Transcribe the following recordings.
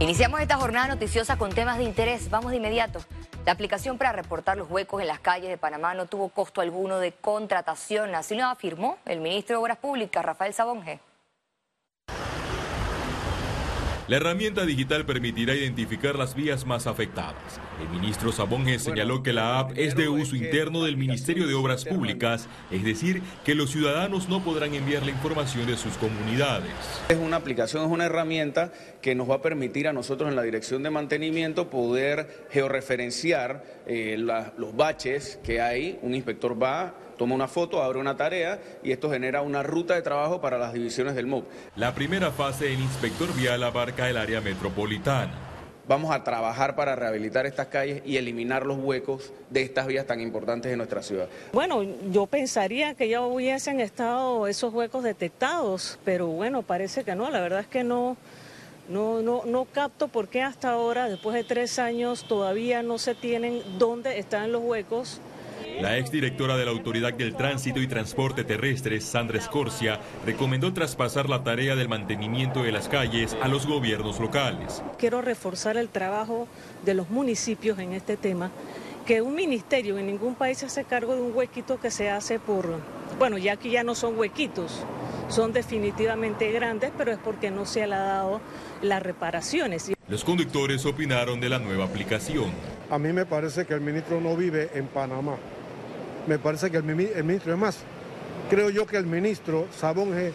Iniciamos esta jornada noticiosa con temas de interés. Vamos de inmediato. La aplicación para reportar los huecos en las calles de Panamá no tuvo costo alguno de contratación. Así lo afirmó el ministro de Obras Públicas, Rafael Sabonge. La herramienta digital permitirá identificar las vías más afectadas. El ministro Sabonge señaló que la app es de uso interno del Ministerio de Obras Públicas, es decir, que los ciudadanos no podrán enviar la información de sus comunidades. Es una aplicación, es una herramienta que nos va a permitir a nosotros en la dirección de mantenimiento poder georreferenciar eh, los baches que hay. Un inspector va toma una foto, abre una tarea y esto genera una ruta de trabajo para las divisiones del MOB. La primera fase, el inspector vial abarca el área metropolitana. Vamos a trabajar para rehabilitar estas calles y eliminar los huecos de estas vías tan importantes de nuestra ciudad. Bueno, yo pensaría que ya hubiesen estado esos huecos detectados, pero bueno, parece que no, la verdad es que no. No, no, no capto por qué hasta ahora, después de tres años, todavía no se tienen dónde están los huecos la exdirectora de la Autoridad del Tránsito y Transporte Terrestre, Sandra Escorcia, recomendó traspasar la tarea del mantenimiento de las calles a los gobiernos locales. Quiero reforzar el trabajo de los municipios en este tema, que un ministerio en ningún país se hace cargo de un huequito que se hace por, bueno, ya que ya no son huequitos, son definitivamente grandes, pero es porque no se le ha dado las reparaciones. Los conductores opinaron de la nueva aplicación. A mí me parece que el ministro no vive en Panamá me parece que el, ministro, es más, creo yo que el ministro Sabonge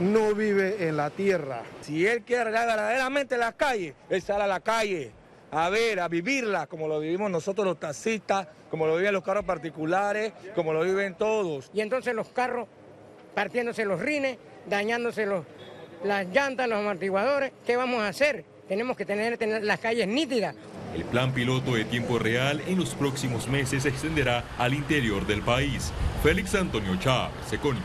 no vive en la tierra. Si él quiere arreglar verdaderamente las calles, él sale a la calle a ver, a vivirla, como lo vivimos nosotros los taxistas, como lo viven los carros particulares, como lo viven todos. Y entonces los carros partiéndose los rines, dañándose los, las llantas, los amortiguadores, ¿qué vamos a hacer? Tenemos que tener, tener las calles nítidas. El plan piloto de tiempo real en los próximos meses se extenderá al interior del país. Félix Antonio Chávez, Econi.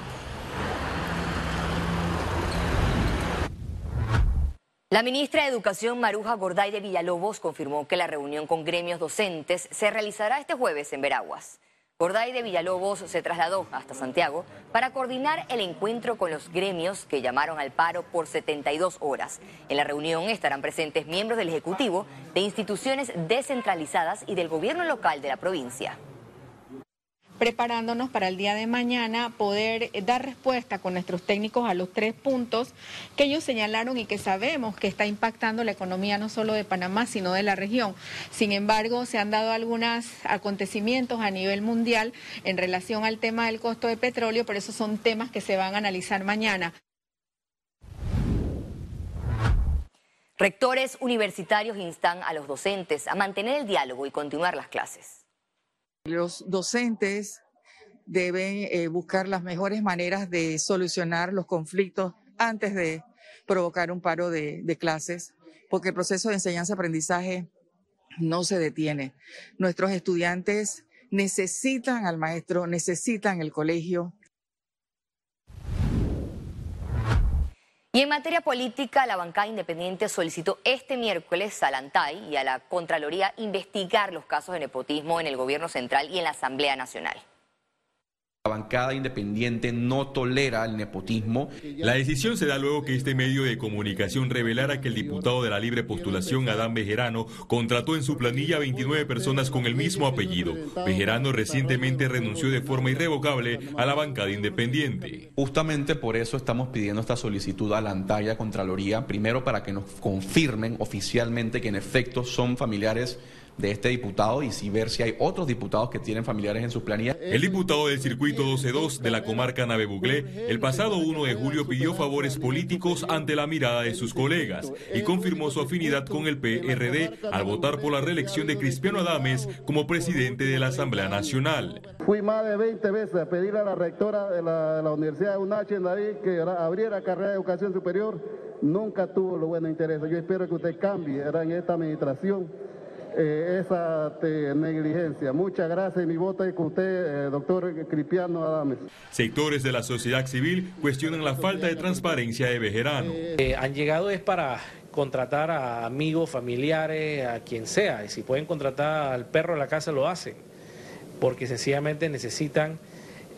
La ministra de Educación Maruja Gorday de Villalobos confirmó que la reunión con gremios docentes se realizará este jueves en Veraguas. Gorday de Villalobos se trasladó hasta Santiago para coordinar el encuentro con los gremios que llamaron al paro por 72 horas. En la reunión estarán presentes miembros del Ejecutivo, de instituciones descentralizadas y del gobierno local de la provincia preparándonos para el día de mañana poder eh, dar respuesta con nuestros técnicos a los tres puntos que ellos señalaron y que sabemos que está impactando la economía no solo de Panamá, sino de la región. Sin embargo, se han dado algunos acontecimientos a nivel mundial en relación al tema del costo de petróleo, pero esos son temas que se van a analizar mañana. Rectores universitarios instan a los docentes a mantener el diálogo y continuar las clases. Los docentes deben eh, buscar las mejores maneras de solucionar los conflictos antes de provocar un paro de, de clases, porque el proceso de enseñanza-aprendizaje no se detiene. Nuestros estudiantes necesitan al maestro, necesitan el colegio, Y en materia política, la bancada independiente solicitó este miércoles a la ANTAI y a la Contraloría investigar los casos de nepotismo en el gobierno central y en la Asamblea Nacional. La bancada independiente no tolera el nepotismo. La decisión se da luego que este medio de comunicación revelara que el diputado de la libre postulación, Adán Bejerano, contrató en su planilla 29 personas con el mismo apellido. Bejerano recientemente renunció de forma irrevocable a la bancada independiente. Justamente por eso estamos pidiendo esta solicitud a la Antalla Contraloría, primero para que nos confirmen oficialmente que en efecto son familiares de este diputado y si ver si hay otros diputados que tienen familiares en sus planillas. El diputado del circuito 12-2 de la comarca Nave Buglé, el pasado 1 de julio pidió favores políticos ante la mirada de sus colegas y confirmó su afinidad con el PRD al votar por la reelección de Cristiano Adames como presidente de la Asamblea Nacional. Fui más de 20 veces a pedir a la rectora de la, Universidad de UNACH en David que abriera carrera de educación superior. Nunca tuvo los buenos intereses. Yo espero que usted cambie en esta administración eh, esa negligencia. Muchas gracias y mi voto es con usted, eh, doctor Cristiano Adames. Sectores de la sociedad civil cuestionan la falta de transparencia de Bejerano. Eh, han llegado es para contratar a amigos, familiares, a quien sea. Y si pueden contratar al perro de la casa, lo hacen. Porque sencillamente necesitan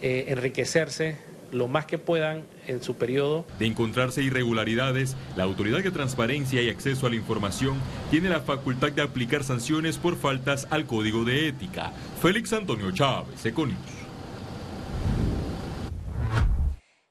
enriquecerse lo más que puedan en su periodo. De encontrarse irregularidades, la Autoridad de Transparencia y Acceso a la Información tiene la facultad de aplicar sanciones por faltas al Código de Ética. Félix Antonio Chávez, Econius.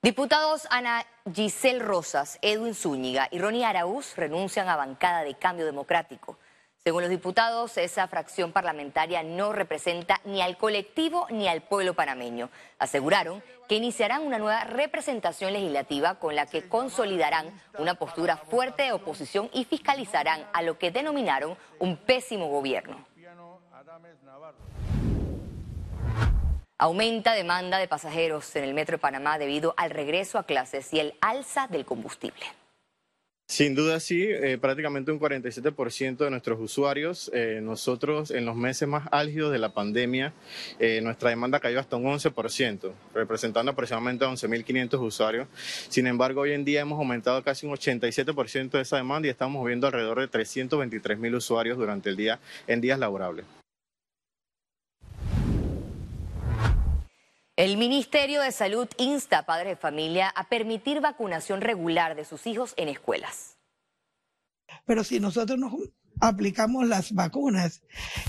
Diputados Ana Giselle Rosas, Edwin Zúñiga y Ronnie Araúz renuncian a bancada de cambio democrático. Según los diputados, esa fracción parlamentaria no representa ni al colectivo ni al pueblo panameño. Aseguraron que iniciarán una nueva representación legislativa con la que consolidarán una postura fuerte de oposición y fiscalizarán a lo que denominaron un pésimo gobierno. Aumenta demanda de pasajeros en el metro de Panamá debido al regreso a clases y el alza del combustible. Sin duda sí, eh, prácticamente un 47% de nuestros usuarios, eh, nosotros en los meses más álgidos de la pandemia, eh, nuestra demanda cayó hasta un 11%, representando aproximadamente a 11.500 usuarios. Sin embargo, hoy en día hemos aumentado casi un 87% de esa demanda y estamos viendo alrededor de 323.000 usuarios durante el día en días laborables. El Ministerio de Salud insta a padres de familia a permitir vacunación regular de sus hijos en escuelas. Pero si nosotros nos aplicamos las vacunas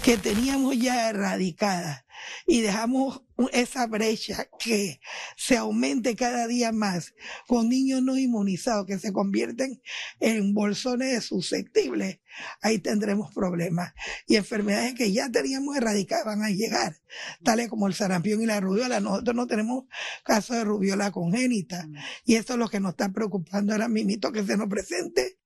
que teníamos ya erradicadas y dejamos esa brecha que se aumente cada día más con niños no inmunizados que se convierten en bolsones susceptibles, ahí tendremos problemas. Y enfermedades que ya teníamos erradicadas van a llegar, tales como el sarampión y la rubiola. Nosotros no tenemos caso de rubiola congénita. Y esto es lo que nos está preocupando ahora mismo, que se nos presente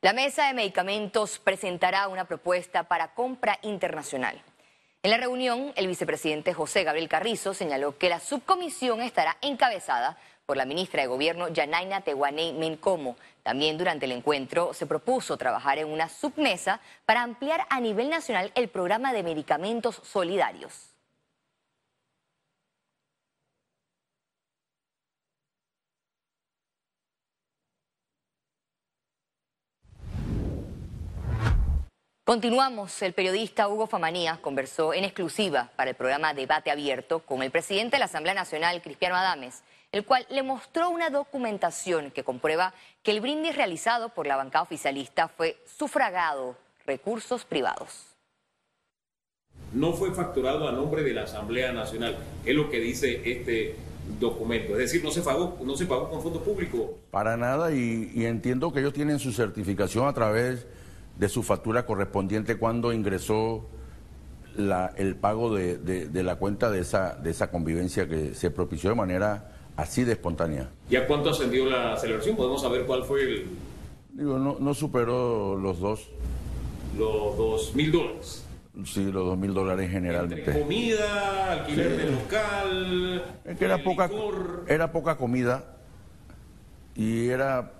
La Mesa de Medicamentos presentará una propuesta para compra internacional. En la reunión, el vicepresidente José Gabriel Carrizo señaló que la subcomisión estará encabezada por la ministra de Gobierno Yanaina Tehuaney Mencomo. También durante el encuentro se propuso trabajar en una submesa para ampliar a nivel nacional el programa de medicamentos solidarios. Continuamos. El periodista Hugo Famanía conversó en exclusiva para el programa Debate Abierto con el presidente de la Asamblea Nacional, Cristiano Adames, el cual le mostró una documentación que comprueba que el brindis realizado por la bancada oficialista fue sufragado recursos privados. No fue facturado a nombre de la Asamblea Nacional, es lo que dice este documento. Es decir, no se pagó, no se pagó con fondos públicos. Para nada, y, y entiendo que ellos tienen su certificación a través de su factura correspondiente cuando ingresó el pago de, la cuenta de esa, de esa convivencia que se propició de manera así de espontánea. ¿Y a cuánto ascendió la celebración? ¿Podemos saber cuál fue el...? Digo, no, no superó los dos. ¿Los dos mil dólares? Sí, los dos mil dólares generalmente. comida, alquiler de local... Es que era poca, era poca comida y era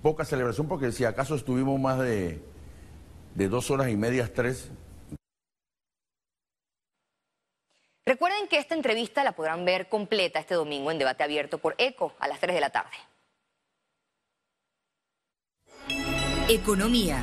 poca celebración porque si acaso estuvimos más de de dos horas y media, tres. Recuerden que esta entrevista la podrán ver completa este domingo en debate abierto por ECO a las 3 de la tarde. Economía.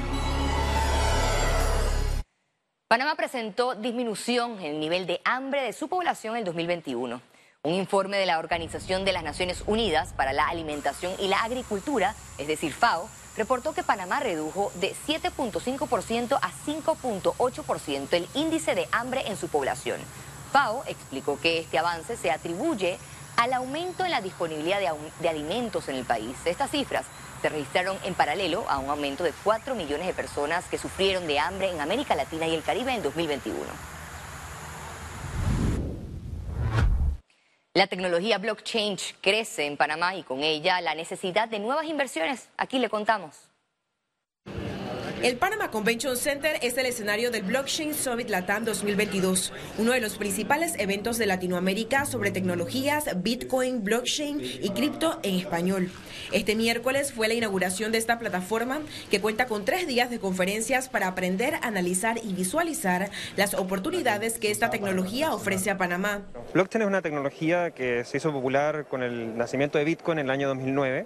Panamá presentó disminución en el nivel de hambre de su población en 2021. Un informe de la Organización de las Naciones Unidas para la Alimentación y la Agricultura, es decir, FAO, reportó que Panamá redujo de 7.5% a 5.8% el índice de hambre en su población. FAO explicó que este avance se atribuye al aumento en la disponibilidad de, alimentos en el país. Estas cifras se registraron en paralelo a un aumento de 4 millones de personas que sufrieron de hambre en América Latina y el Caribe en 2021. La tecnología blockchain crece en Panamá y con ella la necesidad de nuevas inversiones. Aquí le contamos. El Panama Convention Center es el escenario del Blockchain Summit Latam 2022, uno de los principales eventos de Latinoamérica sobre tecnologías, Bitcoin, blockchain y cripto en español. Este miércoles fue la inauguración de esta plataforma que cuenta con tres días de conferencias para aprender, analizar y visualizar las oportunidades que esta tecnología ofrece a Panamá. Blockchain es una tecnología que se hizo popular con el nacimiento de Bitcoin en el año 2009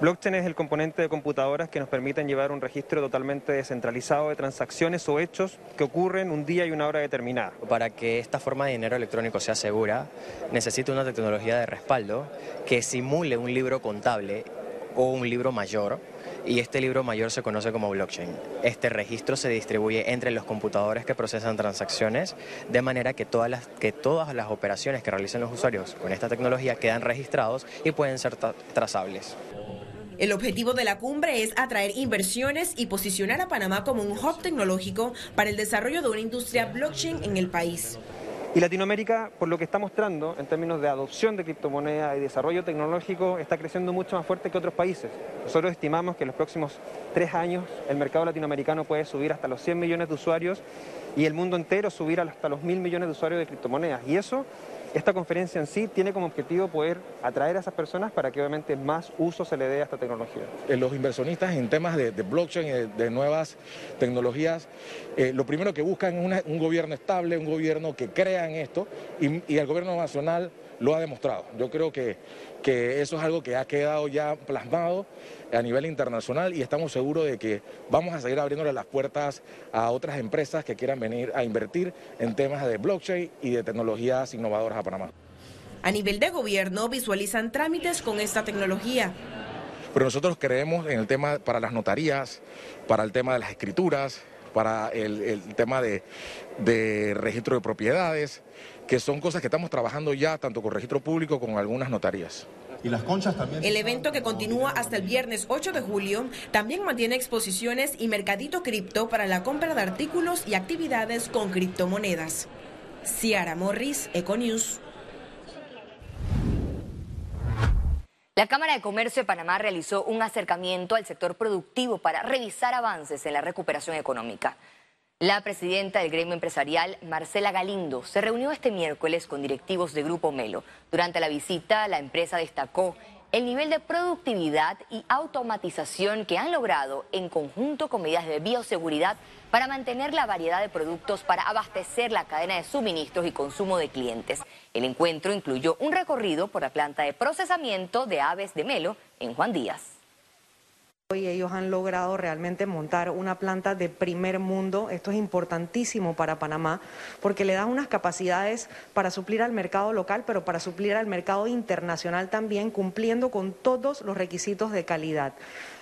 Blockchain es el componente de computadoras que nos permiten llevar un registro totalmente descentralizado de transacciones o hechos que ocurren un día y una hora determinada. Para que esta forma de dinero electrónico sea segura, necesita una tecnología de respaldo que simule un libro contable o un libro mayor y este libro mayor se conoce como blockchain. Este registro se distribuye entre los computadores que procesan transacciones de manera que todas las, que todas las operaciones que realicen los usuarios con esta tecnología quedan registrados y pueden ser trazables. El objetivo de la cumbre es atraer inversiones y posicionar a Panamá como un hub tecnológico para el desarrollo de una industria blockchain en el país. Y Latinoamérica, por lo que está mostrando en términos de adopción de criptomonedas y desarrollo tecnológico, está creciendo mucho más fuerte que otros países. Nosotros estimamos que en los próximos tres años el mercado latinoamericano puede subir hasta los 100 millones de usuarios y el mundo entero subir hasta los mil millones de usuarios de criptomonedas. Y eso esta conferencia en sí tiene como objetivo poder atraer a esas personas para que obviamente más uso se le dé a esta tecnología. Eh, los inversionistas en temas de, blockchain, de, de, nuevas tecnologías, eh, lo primero que buscan es un gobierno estable, un gobierno que crea en esto y, y el gobierno nacional lo ha demostrado. Yo creo que, que eso es algo que ha quedado ya plasmado a nivel internacional y estamos seguros de que vamos a seguir abriéndole las puertas a otras empresas que quieran venir a invertir en temas de blockchain y de tecnologías innovadoras a Panamá. A nivel de gobierno visualizan trámites con esta tecnología. Pero nosotros creemos en el tema para las notarías, para el tema de las escrituras, para el, tema de, de registro de propiedades, que son cosas que estamos trabajando ya tanto con registro público como con algunas notarías. Y las conchas también. El evento que continúa hasta el viernes 8 de julio también mantiene exposiciones y mercadito cripto para la compra de artículos y actividades con criptomonedas. Ciara Morris, Econews. La Cámara de Comercio de Panamá realizó un acercamiento al sector productivo para revisar avances en la recuperación económica. La presidenta del gremio empresarial, Marcela Galindo, se reunió este miércoles con directivos de Grupo Melo. Durante la visita, la empresa destacó el nivel de productividad y automatización que han logrado en conjunto con medidas de bioseguridad para mantener la variedad de productos para abastecer la cadena de suministros y consumo de clientes. El encuentro incluyó un recorrido por la planta de procesamiento de aves de Melo en Juan Díaz. Hoy ellos han logrado realmente montar una planta de primer mundo. Esto es importantísimo para Panamá porque le da unas capacidades para suplir al mercado local, pero para suplir al mercado internacional también, cumpliendo con todos los requisitos de calidad.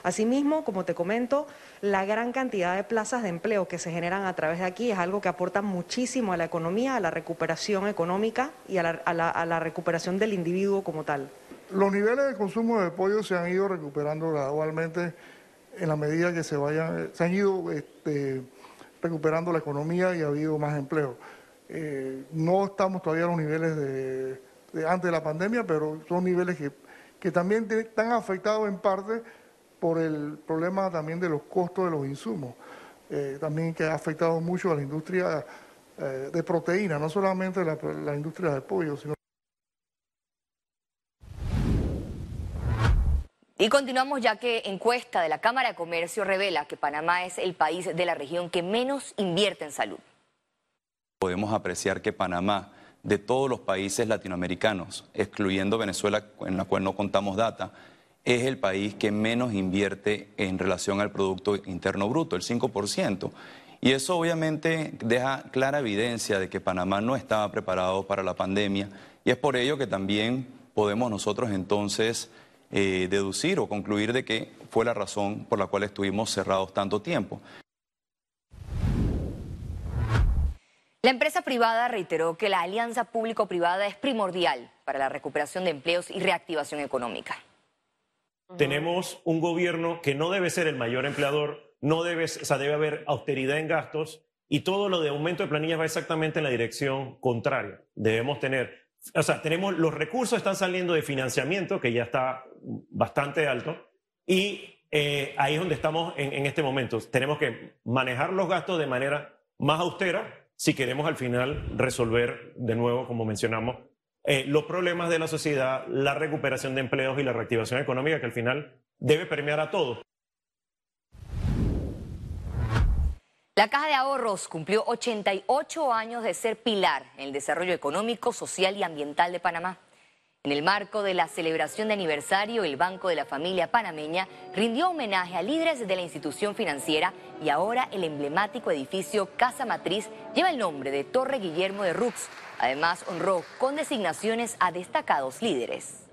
Asimismo, como te comento, la gran cantidad de plazas de empleo que se generan a través de aquí es algo que aporta muchísimo a la economía, a la recuperación económica y a la, a la recuperación del individuo como tal. Los niveles de consumo de pollo se han ido recuperando gradualmente en la medida que se vayan, se han ido este, recuperando la economía y ha habido más empleo. Eh, no estamos todavía a los niveles de, antes de la pandemia, pero son niveles que, también están afectados en parte por el problema también de los costos de los insumos, eh, también que ha afectado mucho a la industria eh, de proteína, no solamente la, la industria del pollo, sino Y continuamos ya que encuesta de la Cámara de Comercio revela que Panamá es el país de la región que menos invierte en salud. Podemos apreciar que Panamá, de todos los países latinoamericanos, excluyendo Venezuela, en la cual no contamos data, es el país que menos invierte en relación al Producto Interno Bruto, el 5%. Y eso obviamente deja clara evidencia de que Panamá no estaba preparado para la pandemia y es por ello que también podemos nosotros entonces eh, deducir o concluir de que fue la razón por la cual estuvimos cerrados tanto tiempo. La empresa privada reiteró que la alianza público-privada es primordial para la recuperación de empleos y reactivación económica. Tenemos un gobierno que no debe ser el mayor empleador, no debe, o debe haber austeridad en gastos y todo lo de aumento de planillas va exactamente en la dirección contraria. Debemos tener o sea, tenemos los recursos están saliendo de financiamiento, que ya está bastante alto, y eh, ahí es donde estamos en, este momento. Tenemos que manejar los gastos de manera más austera si queremos al final resolver, de nuevo, como mencionamos, eh, los problemas de la sociedad, la recuperación de empleos y la reactivación económica, que al final debe permear a todos. La Caja de Ahorros cumplió 88 años de ser pilar en el desarrollo económico, social y ambiental de Panamá. En el marco de la celebración de aniversario, el Banco de la Familia Panameña rindió homenaje a líderes de la institución financiera y ahora el emblemático edificio Casa Matriz lleva el nombre de Torre Guillermo de Rux. Además, honró con designaciones a destacados líderes.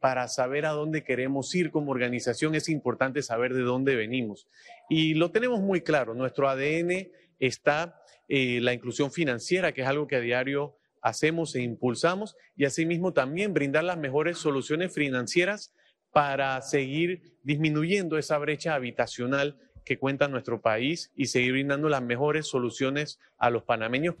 Para saber a dónde queremos ir como organización es importante saber de dónde venimos. Y lo tenemos muy claro, nuestro ADN está eh, la inclusión financiera, que es algo que a diario hacemos e impulsamos y asimismo también brindar las mejores soluciones financieras para seguir disminuyendo esa brecha habitacional que cuenta nuestro país y seguir brindando las mejores soluciones a los panameños.